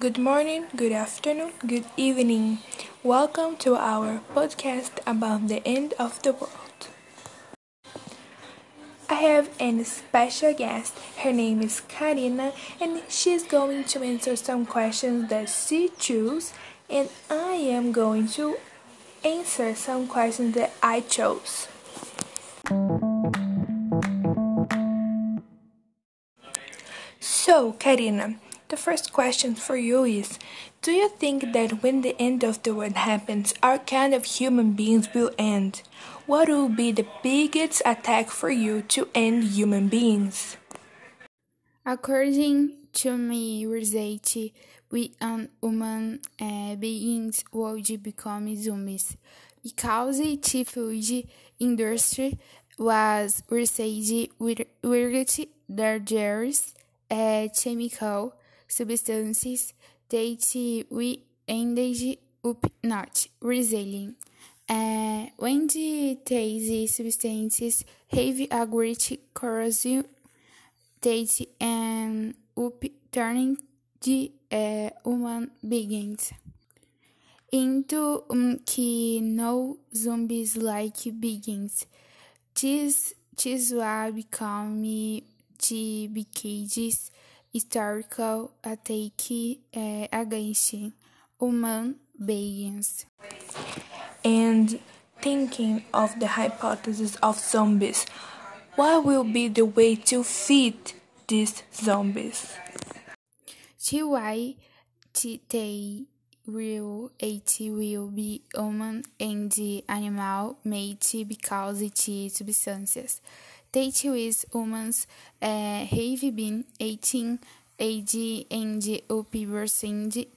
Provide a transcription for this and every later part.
Good morning, good afternoon, good evening. Welcome to our podcast about the end of the world. I have a special guest. Her name is Karina, and she's going to answer some questions that she chose, and I am going to answer some questions that I chose. So, Karina, the first question for you is Do you think that when the end of the world happens, our kind of human beings will end? What will be the biggest attack for you to end human beings? According to my research, we human uh, beings would become zombies because the food industry was research with dangerous uh, chemical substances that we ended up not reselling. Uh, when the, these substances have a great corrosion, they end up turning the uh, human beings into um, que no zombies like beings. This, this will become the BKG's historical attack uh, against human beings. And thinking of the hypothesis of zombies, what will be the way to feed these zombies? Way they will eat will be human and the animal made because it is substances. That is humans uh, have been eating AD and up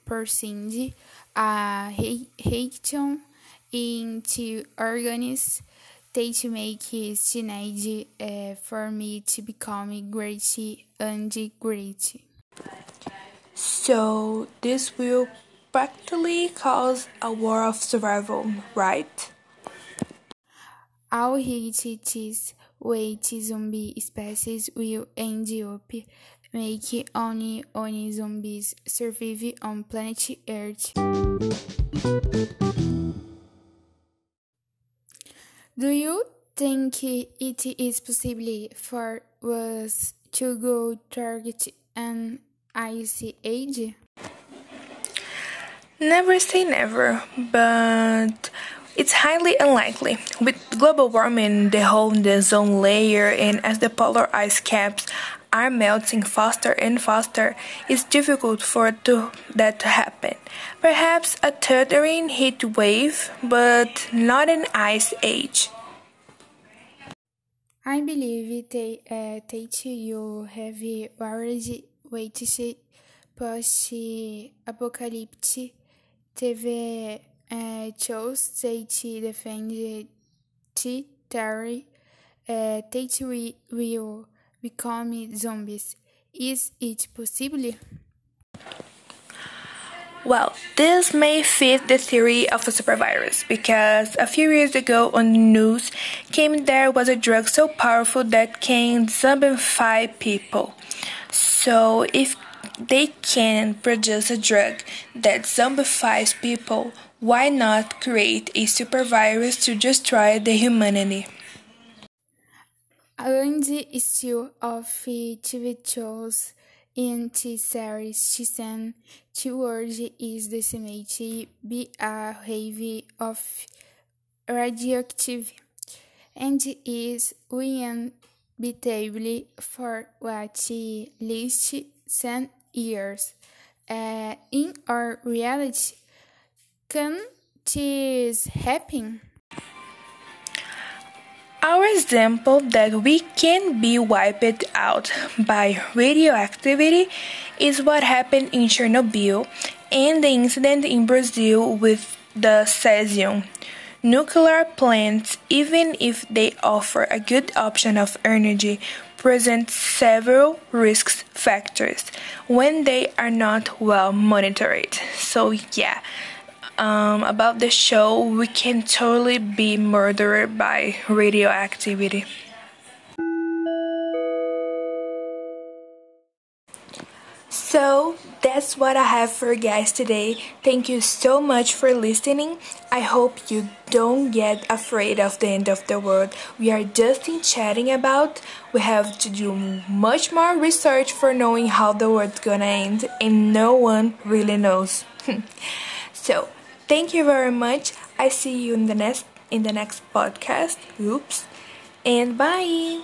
percent a reaction into organisms that make it need uh, for me to become great and great. So this will practically cause a war of survival, right? All hit weight zombie species will end up make only only zombies survive on planet Earth. Do you think it is possible for us to go target an ice age? Never say never, but it's highly unlikely. With global warming, the hole in the ozone layer, and as the polar ice caps are melting faster and faster, it's difficult for to, that to happen. Perhaps a thundering heat wave, but not an ice age. I believe they, uh, that you have already waited post-apocalypse TV uh, chose that defend the theory uh, that we will become zombies. Is it possible? Well, this may fit the theory of a supervirus because a few years ago on the news came there was a drug so powerful that can zombify people. So if they can produce a drug that zombifies people, why not create a supervirus to destroy the humanity? And still of TV shows in the series season towards is decimated by a wave of radioactive and is inevitable for what least 10 years. Uh, in our reality, can this happen? Our example that we can be wiped out by radioactivity is what happened in Chernobyl and the incident in Brazil with the cesium. Nuclear plants, even if they offer a good option of energy, present several risk factors when they are not well monitored. So, yeah, um, about the show, we can totally be murdered by radioactivity. So that's what I have for you guys today. Thank you so much for listening. I hope you don't get afraid of the end of the world. We are just in chatting about. We have to do much more research for knowing how the world's gonna end, and no one really knows. so thank you very much. I see you in the next in the next podcast. Oops. And bye.